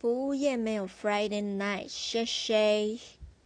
服务业没有 Friday night，谢谢。